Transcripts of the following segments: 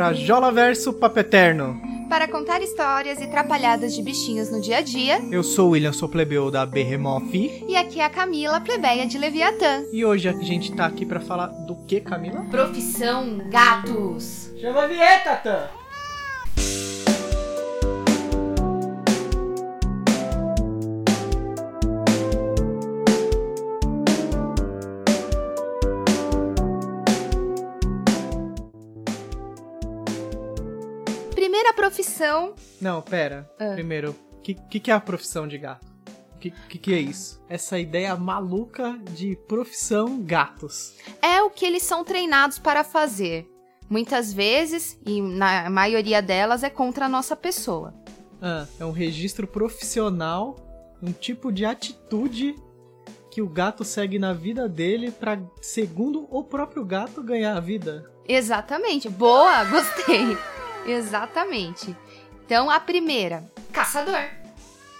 para Jola Verso Papeterno. Para contar histórias e trapalhadas de bichinhos no dia a dia. Eu sou o William, sou plebeu da Behemoth. E aqui é a Camila, plebeia de Leviatã. E hoje a gente tá aqui para falar do que, Camila? Profissão gatos. Chama a vinheta, Tan! Profissão. Não, pera. Ah. Primeiro, o que, que, que é a profissão de gato? O que, que, que é isso? Essa ideia maluca de profissão gatos. É o que eles são treinados para fazer. Muitas vezes, e na maioria delas, é contra a nossa pessoa. Ah, é um registro profissional, um tipo de atitude que o gato segue na vida dele pra, segundo o próprio gato, ganhar a vida. Exatamente. Boa, gostei. Exatamente. Então, a primeira, caçador.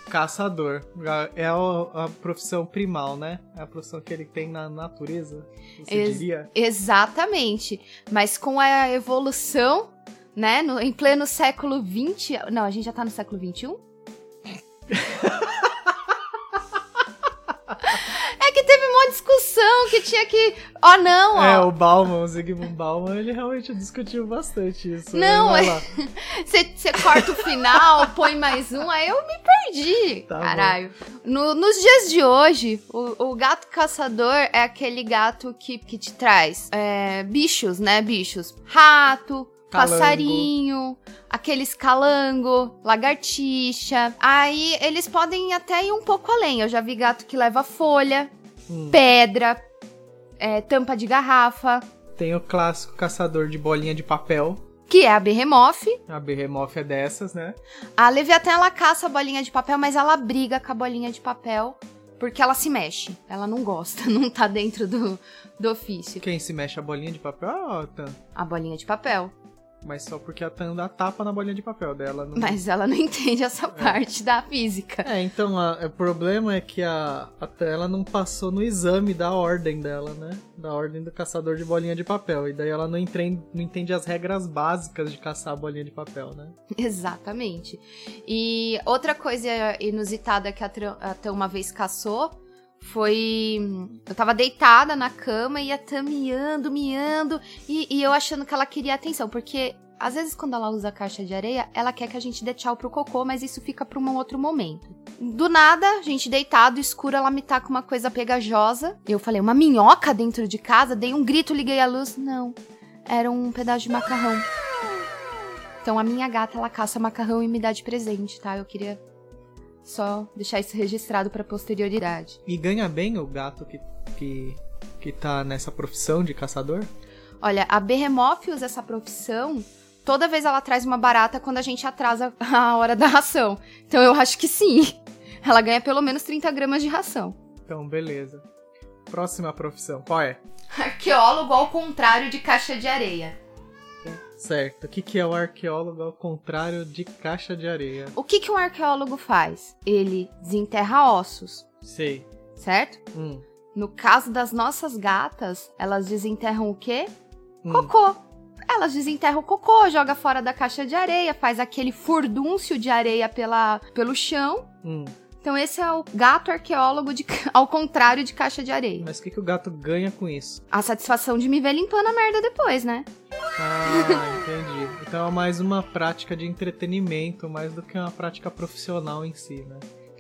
Caçador. É a, a profissão primal, né? É a profissão que ele tem na natureza, você Ex- diria? Exatamente. Mas com a evolução, né, no- em pleno século 20, não, a gente já tá no século 21? que teve uma discussão que tinha que, ó, não, ó, É, o Bauman, o Zygmunt Bauman, ele realmente discutiu bastante isso. Não, é-. Você corta o final, põe mais um, aí eu me perdi. Tá. Caralho. No- nos dias de hoje, o, o gato caçador é aquele gato que, que te traz é, bichos, né? Bichos. Rato, Calango. passarinho, aqueles calango, lagartixa. Aí eles podem até ir um pouco além. Eu já vi gato que leva folha, Hum. pedra, é, tampa de garrafa, Tem o clássico caçador de bolinha de papel. que é a behemoth. A Behemoth é dessas, né? A Leviatã, ela caça a bolinha de papel, mas ela briga com a bolinha de papel porque ela se mexe. Ela não gosta, não tá dentro do, do ofício. Quem se mexe a bolinha de papel é a Tan. A bolinha de papel. Mas só porque a Tan dá tapa na bolinha de papel dela. Não... Mas ela não entende essa parte da física. É, então a- o problema é que a, a Tan, ela não passou no exame da ordem dela, né? Da ordem do caçador de bolinha de papel. E daí ela não entende, não entende as regras básicas de caçar a bolinha de papel, né? Exatamente. E outra coisa inusitada que a a Tan uma vez caçou foi. Eu tava deitada na cama e a Tan miando, miando, e, e eu achando que ela queria atenção, porque. Às vezes, quando ela usa a caixa de areia, ela quer que a gente dê tchau pro cocô, mas isso fica pra um outro momento. Do nada, a gente deitado, escuro, ela me tá com uma coisa pegajosa. Eu falei, uma minhoca dentro de casa? Dei um grito, liguei a luz. Não. Era um pedaço de macarrão. Então a minha gata, ela caça macarrão e me dá de presente, tá? Eu queria só deixar isso registrado pra posterioridade. E ganha bem o gato que, que, que tá nessa profissão de caçador? Olha, a usa essa profissão. Toda vez ela traz uma barata quando a gente atrasa a hora da ração. Então eu acho que sim. Ela ganha pelo menos 30 gramas de ração. Então, beleza. Próxima profissão, qual é? Arqueólogo ao contrário de caixa de areia. Certo. O que, que é o arqueólogo ao contrário de caixa de areia? O que, que um arqueólogo faz? Ele desenterra ossos, Sei. certo? Hum. No caso das nossas gatas, elas desenterram o quê? hum. Cocô. Elas desenterram o cocô, joga fora da caixa de areia, faz aquele furdúncio de areia pela, pelo chão. Hum. Então esse é o gato arqueólogo de, ao contrário de caixa de areia. Mas o que, que o gato ganha com isso? A satisfação de me ver limpando a merda depois, né? Ah, entendi. Então é mais uma prática de entretenimento, mais do que uma prática profissional em si, né?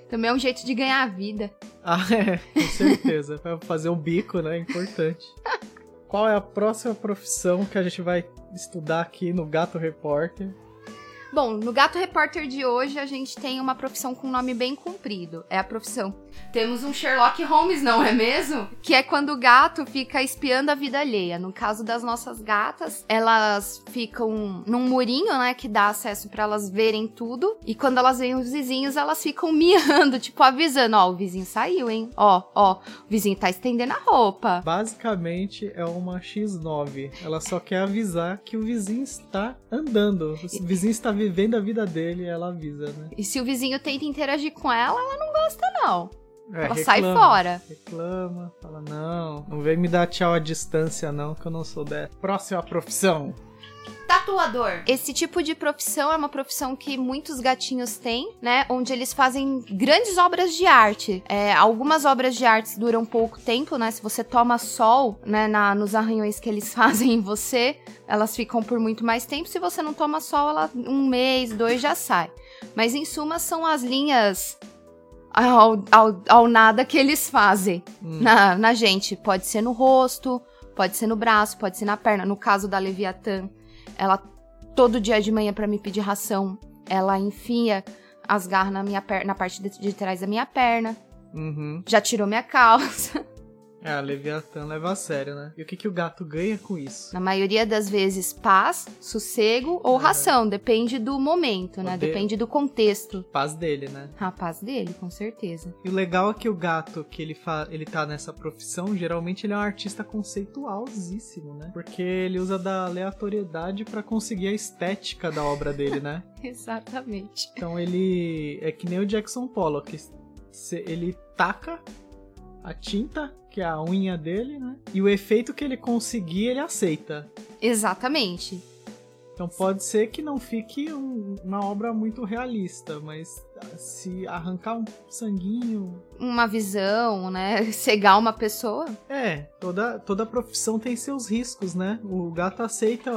Também é um jeito de ganhar a vida. Ah, é, com certeza. Pra fazer um bico, né? Importante. Qual é a próxima profissão que a gente vai estudar aqui no Gato Repórter? Bom, no Gato Repórter de hoje a gente tem uma profissão com um nome bem comprido. É a profissão. Temos um Sherlock Holmes, não é mesmo? Que é quando o gato fica espiando a vida alheia. No caso das nossas gatas, elas ficam num murinho, né, que dá acesso pra elas verem tudo. E quando elas veem os vizinhos, elas ficam miando, tipo avisando, ó, o vizinho saiu, hein? Ó, ó, o vizinho tá estendendo a roupa. Basicamente é uma X9. Ela só quer avisar que o vizinho está andando. O vizinho está vivendo a vida dele e ela avisa, né? E se o vizinho tenta interagir com ela, ela não gosta não. É, Ela sai reclama, fora. Reclama, fala, não, não vem me dar tchau à distância, não, que eu não sou dessa. Próxima profissão. Tatuador. Esse tipo de profissão é uma profissão que muitos gatinhos têm, né? Onde eles fazem grandes obras de arte. É, algumas obras de arte duram pouco tempo, né? Se você toma sol, né, na, nos arranhões que eles fazem em você, elas ficam por muito mais tempo. Se você não toma sol, ela um mês, dois já sai. Mas em suma são as linhas ao, ao, ao nada que eles fazem hum. na, na gente. Pode ser no rosto, pode ser no braço, pode ser na perna. No caso da Leviatã, ela todo dia de manhã para me pedir ração, ela enfia as garras na minha perna, na parte de, de trás da minha perna. Uhum. Já tirou minha calça. É, a Leviatã leva a sério, né? E o que, que o gato ganha com isso? Na maioria das vezes, paz, sossego ou é. ração. Depende do momento, né? De... Depende do contexto. Paz dele, né? A paz dele, com certeza. E o legal é que o gato que ele, fa... ele tá nessa profissão, geralmente ele é um artista conceitualzíssimo, né? Porque ele usa da aleatoriedade para conseguir a estética da obra dele, né? Exatamente. Então ele é que nem o Jackson Pollock. Ele taca a tinta, que é a unha dele, né? E o efeito que ele conseguir, ele aceita. Exatamente. Então pode ser que não fique um, uma obra muito realista, mas se arrancar um sanguinho. Uma visão, né? Cegar uma pessoa. É, toda, toda profissão tem seus riscos, né? O gato aceita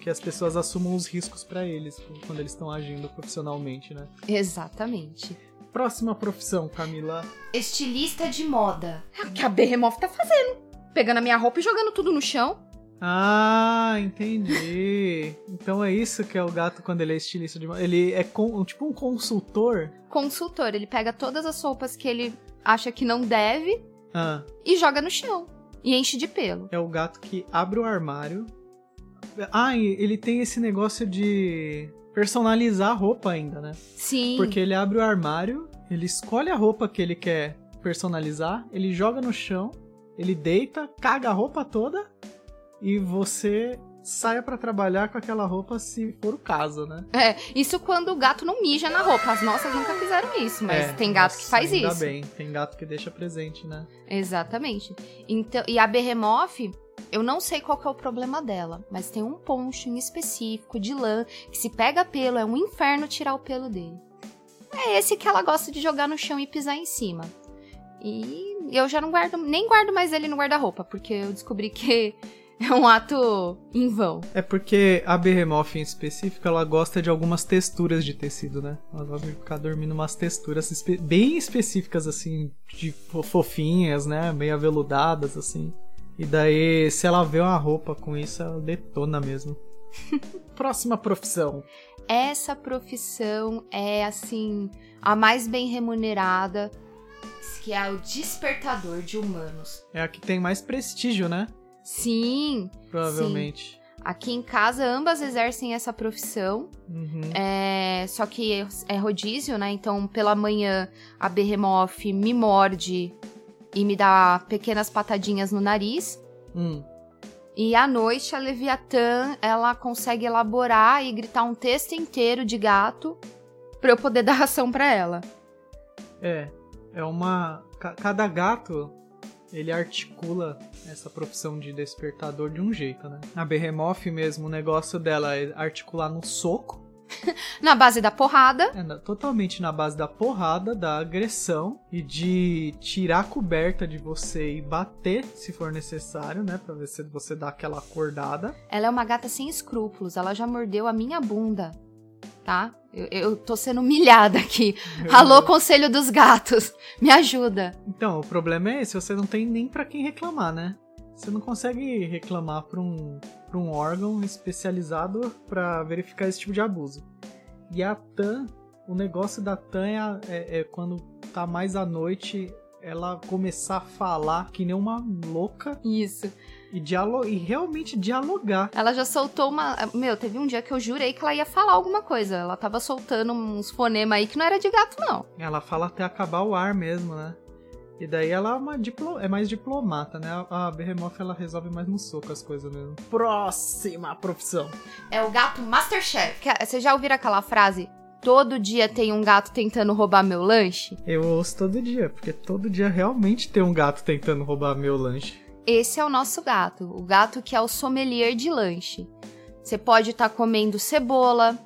que as pessoas assumam os riscos para eles quando eles estão agindo profissionalmente, né? Exatamente. Próxima profissão, Camila. Estilista de moda. É o que a Behemoth tá fazendo. Pegando a minha roupa e jogando tudo no chão. Ah, entendi. então é isso que é o gato quando ele é estilista de moda. Ele é com, tipo um consultor? Consultor. Ele pega todas as roupas que ele acha que não deve ah. e joga no chão. E enche de pelo. É o gato que abre o armário. Ah, ele tem esse negócio de personalizar a roupa ainda, né? Sim. Porque ele abre o armário, ele escolhe a roupa que ele quer personalizar, ele joga no chão, ele deita, caga a roupa toda e você saia para trabalhar com aquela roupa se for o caso, né? É, isso quando o gato não mija na roupa. As nossas nunca fizeram isso, mas é, tem gato nossa, que faz ainda isso. bem, tem gato que deixa presente, né? Exatamente. Então, e a Behemoth, eu não sei qual é o problema dela, mas tem um poncho em específico de lã que se pega pelo, é um inferno tirar o pelo dele. É esse que ela gosta de jogar no chão e pisar em cima. E eu já não guardo, nem guardo mais ele no guarda-roupa, porque eu descobri que é um ato em vão. É porque a Behemoth em específico, ela gosta de algumas texturas de tecido, né? Ela gosta de ficar dormindo umas texturas espe bem específicas, assim, de fofinhas, né? Meio aveludadas, assim. E daí, se ela vê uma roupa com isso, ela detona mesmo. Próxima profissão. Essa profissão é, assim, a mais bem remunerada, que é o despertador de humanos. É a que tem mais prestígio, né? Sim. Provavelmente. Sim. Aqui em casa, ambas exercem essa profissão. Uhum. É, só que é rodízio, né? Então, pela manhã, a Behemoth me morde e me dá pequenas patadinhas no nariz. Hum. E à noite a Leviatã, ela consegue elaborar e gritar um texto inteiro de gato para eu poder dar ração para ela. É, é uma cada gato ele articula essa profissão de despertador de um jeito, né? A Behemoth mesmo, o negócio dela é articular no soco na base da porrada. É, totalmente na base da porrada, da agressão e de tirar a coberta de você e bater se for necessário, né? Pra ver se você dá aquela acordada. Ela é uma gata sem escrúpulos, ela já mordeu a minha bunda, tá? Eu, eu tô sendo humilhada aqui. Alô, conselho dos gatos, me ajuda. Então, o problema é esse, você não tem nem para quem reclamar, né? Você não consegue reclamar para um, pra um órgão especializado para verificar esse tipo de abuso. E a TAM, o negócio da TAM é, é, é quando tá mais à noite, ela começar a falar que nem uma louca. Isso. E, dialo e realmente dialogar. Ela já soltou uma. Meu, teve um dia que eu jurei que ela ia falar alguma coisa. Ela tava soltando uns fonemas aí que não era de gato, não. Ela fala até acabar o ar mesmo, né? E daí ela é, uma diplo... é mais diplomata, né? A Behemoth ela resolve mais no soco as coisas mesmo. Próxima profissão. É o gato Masterchef. Você já ouviram aquela frase? Todo dia tem um gato tentando roubar meu lanche? Eu ouço todo dia, porque todo dia realmente tem um gato tentando roubar meu lanche. Esse é o nosso gato, o gato que é o sommelier de lanche. Você pode estar tá comendo cebola,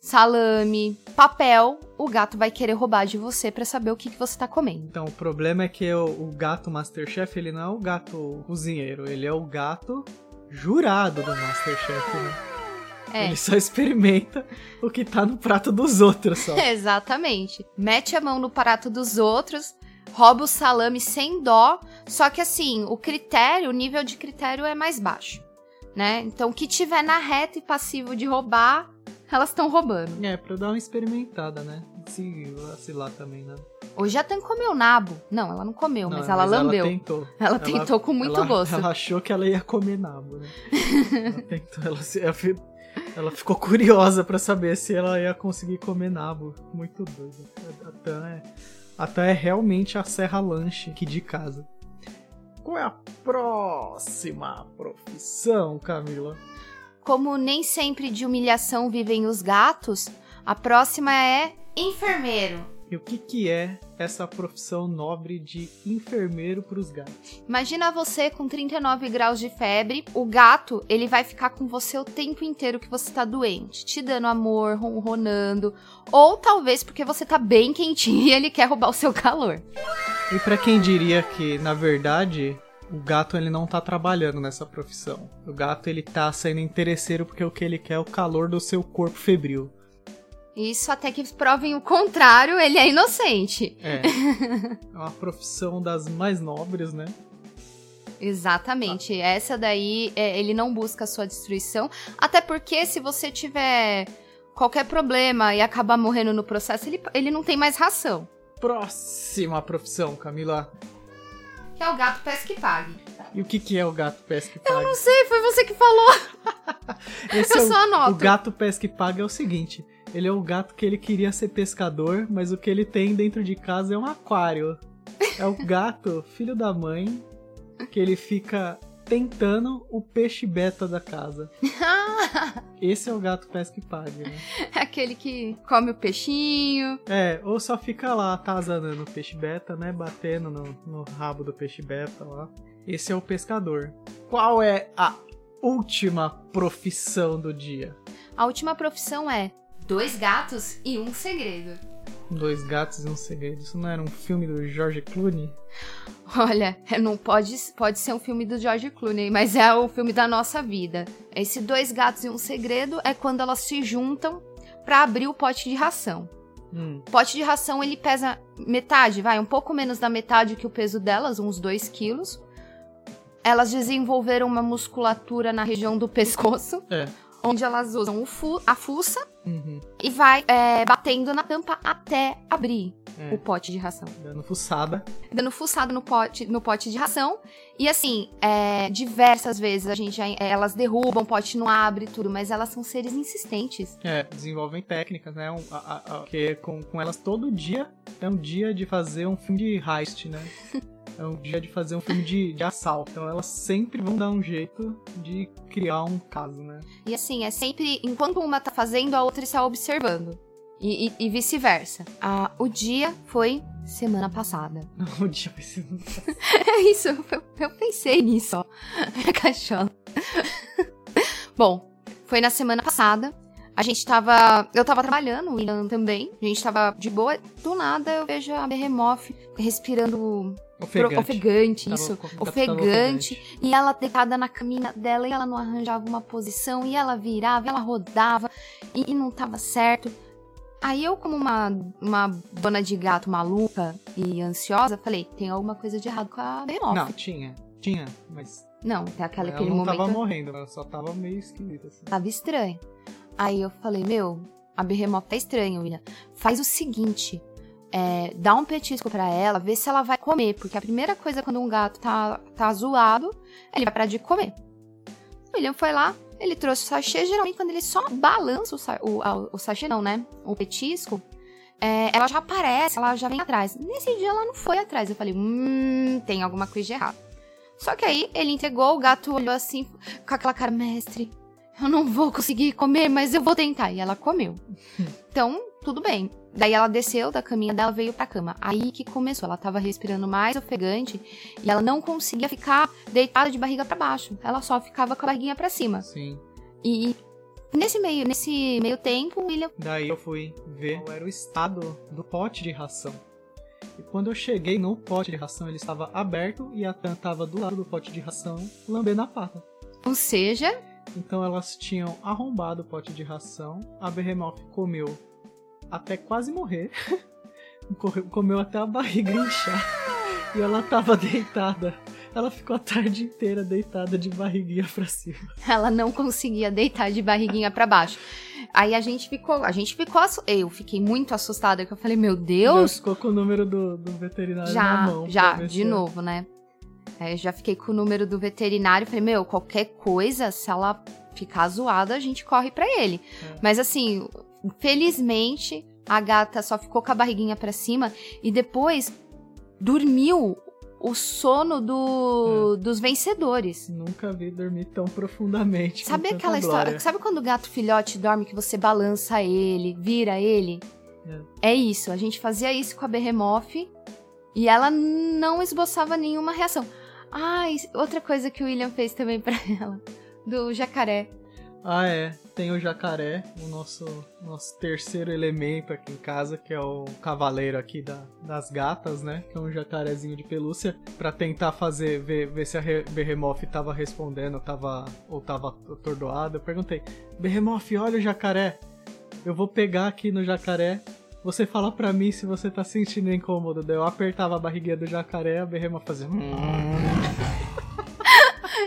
salame, papel, o gato vai querer roubar de você para saber o que, que você tá comendo. Então, o problema é que o, o, gato Masterchef, ele não é o gato cozinheiro, ele é o gato jurado do Masterchef, né? É. Ele só experimenta o que tá no prato dos outros só. Exatamente. Mete a mão no prato dos outros, rouba o salame sem dó, só que assim, o critério, o nível de critério é mais baixo, né? Então, o que tiver na reta e passivo de roubar, elas estão roubando. É, pra dar uma experimentada, né? Se vacilar também, né? Hoje a Tan comeu nabo. Não, ela não comeu, não, mas ela mas lambeu. Ela tentou. Ela, ela tentou com muito ela, gosto. Ela achou que ela ia comer nabo, né? ela tentou, ela, ela ficou curiosa para saber se ela ia conseguir comer nabo. Muito doido. A Tan é, a Tan é realmente a serra lanche aqui de casa. Qual é a próxima profissão, Camila? Como nem sempre de humilhação vivem os gatos, a próxima é enfermeiro. E o que, que é essa profissão nobre de enfermeiro para os gatos? Imagina você com 39 graus de febre, o gato ele vai ficar com você o tempo inteiro que você está doente, te dando amor, ronronando, ou talvez porque você tá bem quentinho e ele quer roubar o seu calor. E para quem diria que, na verdade, o gato ele não tá trabalhando nessa profissão. O gato ele tá sendo interesseiro porque o que ele quer é o calor do seu corpo febril. Isso até que provem o contrário, ele é inocente. É. É uma profissão das mais nobres, né? Exatamente. Ah. Essa daí, é, ele não busca a sua destruição. Até porque se você tiver qualquer problema e acabar morrendo no processo, ele, ele não tem mais ração. Próxima profissão, Camila. Que é o gato pesca e pague. E o que, que é o gato pesca e pague? Eu não sei, foi você que falou. Esse Eu é o, só anoto. O gato pesca e pague é o seguinte: ele é o gato que ele queria ser pescador, mas o que ele tem dentro de casa é um aquário. É o gato, filho da mãe, que ele fica tentando o peixe beta da casa. Esse é o gato pesca e pague, né? É aquele que come o peixinho. É, ou só fica lá atazanando o peixe beta, né? Batendo no, no rabo do peixe beta lá. Esse é o pescador. Qual é a última profissão do dia? A última profissão é dois gatos e um segredo. Dois gatos e um segredo. Isso não era um filme do George Clooney? Olha, não pode, pode ser um filme do George Clooney, mas é o filme da nossa vida. Esse Dois Gatos e um Segredo é quando elas se juntam para abrir o pote de ração. Hum. O pote de ração ele pesa metade, vai, um pouco menos da metade que o peso delas, uns 2 quilos. Elas desenvolveram uma musculatura na região do pescoço. É onde elas usam fu a fuça uhum. e vai é, batendo na tampa até abrir é. o pote de ração. Dando fuçada. Dando fuçada no pote, no pote de ração. E assim, é, diversas vezes a gente elas derrubam, o pote não abre tudo, mas elas são seres insistentes. É, desenvolvem técnicas, né? Um, a, a, que com, com elas todo dia é um dia de fazer um filme de heist, né? é um dia de fazer um filme de, de assalto. Então elas sempre vão dar um jeito de criar um caso, né? E assim, é sempre. Enquanto uma tá fazendo, a outra está observando. E, e, e vice-versa. Ah, o dia foi semana passada. o dia foi semana passada. é isso, eu, eu, pensei nisso, ó. Caixola. Bom, foi na semana passada. A gente tava. Eu tava trabalhando, o Ian também. A gente tava de boa. Do nada eu vejo a Behemoth respirando Ofegante, ofegante isso. Ofegante, ofegante. E ela deitada na caminha dela e ela não arranjava uma posição. E ela virava, e ela rodava e, e, não tava certo. Aí eu, como uma, uma dona de gato maluca e ansiosa, falei: tem alguma coisa de errado com a Behemoth. Não, tinha. Tinha, mas. Não, tem aquela, ela aquele não momento. Ela tava morrendo, ela só tava meio esquisita. Assim. Tava estranho. Aí eu falei: meu, a Behemoth tá estranha, William. Faz o seguinte é, dá um petisco para ela, vê se ela vai comer, porque a primeira coisa quando um gato tá, tá zoado, ele vai parar de comer. O William foi lá, ele trouxe o sachê, geralmente quando ele só balança o, o, o sachê, não, né? O petisco, é, ela já aparece, ela já vem atrás. Nesse dia ela não foi atrás, eu falei, hum, tem alguma coisa de errado. Só que aí ele entregou, o gato olhou assim, com aquela cara, mestre, eu não vou conseguir comer, mas eu vou tentar. E ela comeu. Então, tudo bem. Daí ela desceu da caminha dela, veio pra cama. Aí que começou, ela tava respirando mais ofegante e ela não conseguia ficar deitada de barriga para baixo. Ela só ficava com a barriguinha para cima. Sim. E Nesse meio, nesse meio tempo, William. Daí eu fui ver qual era o estado do pote de ração. E quando eu cheguei no pote de ração, ele estava aberto e a Tan estava do lado do pote de ração, lambendo a pata. Ou seja, Então elas tinham arrombado o pote de ração, a Behemoth comeu até quase morrer, comeu até a barriga inchar, e ela tava deitada. Ela ficou a tarde inteira deitada de barriguinha pra cima. ela não conseguia deitar de barriguinha pra baixo. Aí a gente ficou, a gente ficou, eu fiquei muito assustada, que eu falei, meu Já Deus, ficou com o número do, do veterinário já, na mão. já, de novo, né? Aí eu já fiquei com o número do veterinário, falei, meu, qualquer coisa, se ela ficar zoada, a gente corre pra ele. É. Mas assim, felizmente, a gata só ficou com a barriguinha pra cima e depois dormiu o sono do, dos vencedores. Nunca vi dormir tão profundamente. Sabe aquela história? glória. Sabe quando o gato filhote dorme que você balança ele, vira ele? É. isso. A gente fazia isso com a Behemoth e ela não esboçava nenhuma reação. Ah, outra coisa que o William fez também pra ela, do jacaré. Ah, é. Tem o jacaré, o nosso, nosso terceiro elemento aqui em casa, que é o cavaleiro aqui da- das gatas, né? Que é um jacarezinho de pelúcia, pra tentar fazer, ver, ver se a Behemoth tava respondendo tava, ou tava atordoada. Eu perguntei, Behemoth, olha o jacaré. Eu vou pegar aqui no jacaré. Você fala pra mim se você tá sentindo incômodo. Daí eu apertava a barriguinha do jacaré, a Behemoth fazia...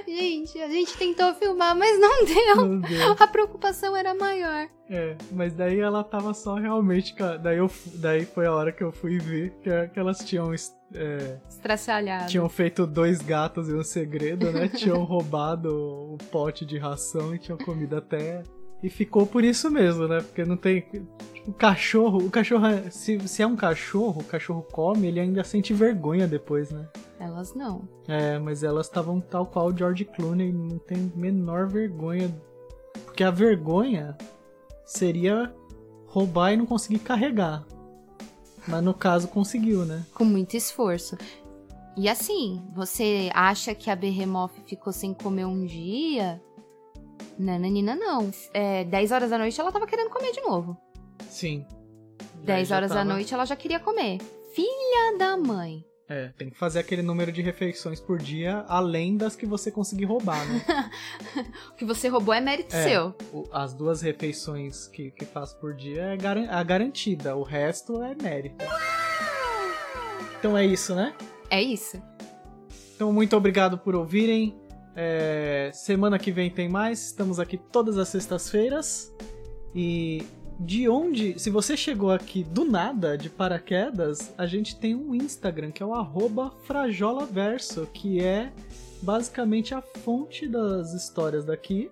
Gente, a gente tentou filmar, mas não deu. Meu Deus. A preocupação era maior. É, mas daí ela tava só realmente. Daí, eu, daí foi a hora que eu fui ver que, a- que elas tinham, é, Estraçalhado. tinham feito dois gatos e um segredo, né? tinham roubado o pote de ração e tinham comido até. E ficou por isso mesmo, né? Porque não tem. Tipo, o cachorro. O cachorro. é- Se, se é um cachorro, o cachorro come, ele ainda sente vergonha depois, né? Elas não. É, mas elas estavam tal qual o George Clooney, não tem menor vergonha. Porque a vergonha seria roubar e não conseguir carregar. Mas no caso conseguiu, né? Com muito esforço. E assim, você acha que a Behemoth ficou sem comer um dia? Nananina, não. É, 10 horas da noite ela tava querendo comer de novo. Sim. 10 horas da noite ela já queria comer. Filha da mãe. É, tem que fazer aquele número de refeições por dia, além das que você conseguir roubar, né? O que você roubou é mérito É. seu. O- As duas refeições que, que faz por dia é garan- a garantida, o resto é mérito. Então é isso, né? É isso. Então, muito obrigado por ouvirem. É, semana que vem tem mais. Estamos aqui todas as sextas-feiras. E de onde, se você chegou aqui do nada, de paraquedas, a gente tem um Instagram que é o frajolaverso, que é basicamente a fonte das histórias daqui.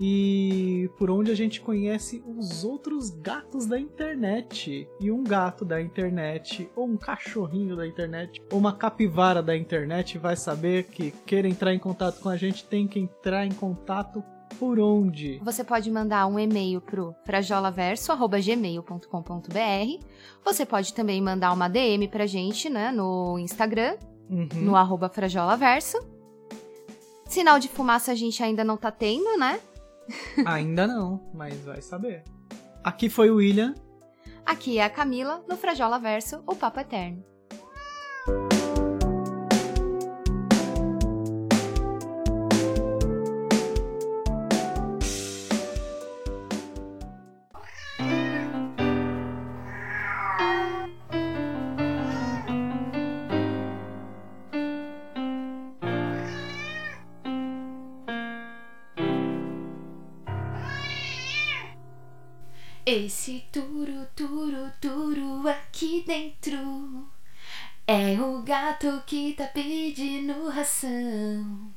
E por onde a gente conhece os outros gatos da internet. E um gato da internet, ou um cachorrinho da internet, ou uma capivara da internet vai saber que queira entrar em contato com a gente, tem que entrar em contato por onde? Você pode mandar um e-mail pro frajolaverso.gmail.com.br. Você pode também mandar uma DM pra gente, né, no Instagram, Uhum. no arroba frajolaverso. Sinal de fumaça a gente ainda não tá tendo, né? Ainda não, mas vai saber. Aqui foi o William. Aqui é a Camila, no Frajola Verso, o Papo Eterno. Esse turu, turu, turu aqui dentro é o gato que tá pedindo ração.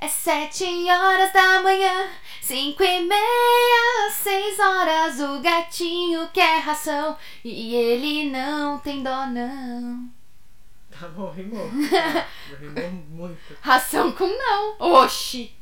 É sete horas da manhã, cinco e meia, seis horas. O gatinho quer ração e ele não tem dó, não. Tá bom, rimou. rimou muito. Ração com não. Oxi!